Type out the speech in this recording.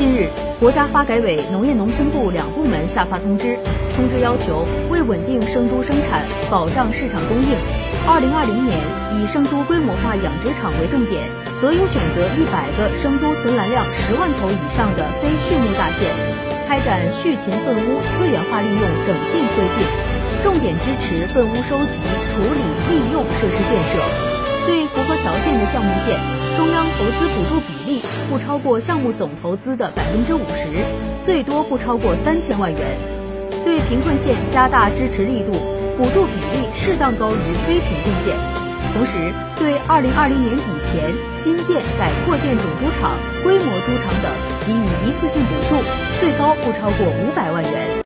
近日，国家发改委、农业农村部两部门下发通知，通知要求为稳定生猪生产、保障市场供应，二零二零年以生猪规模化养殖场为重点，择优选择一百个生猪存栏量十万头以上的非畜牧大县，开展畜禽粪污资源化利用整性推进，重点支持粪污收集、处理、利用设施建设。对符合条件的项目县，中央投资补助不超过项目总投资的百分之五十，最多不超过三千万元。对贫困县加大支持力度，补助比例适当高于非贫困县。同时，对二零二零年底前新建、改扩建种猪场、规模猪场等给予一次性补助，最高不超过五百万元。